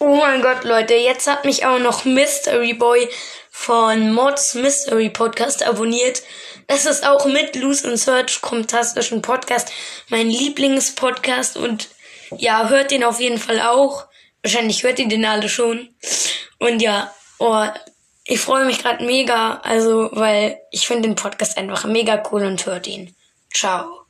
Oh mein Gott, Leute, jetzt hat mich auch noch Mystery Boy von Mods Mystery Podcast abonniert. Das ist auch mit Loose and Search fantastischen Podcast, mein Lieblingspodcast und ja, hört den auf jeden Fall auch. Wahrscheinlich hört ihr den alle schon. Und ja, oh, ich freue mich gerade mega, also weil ich finde den Podcast einfach mega cool und hört ihn. Ciao.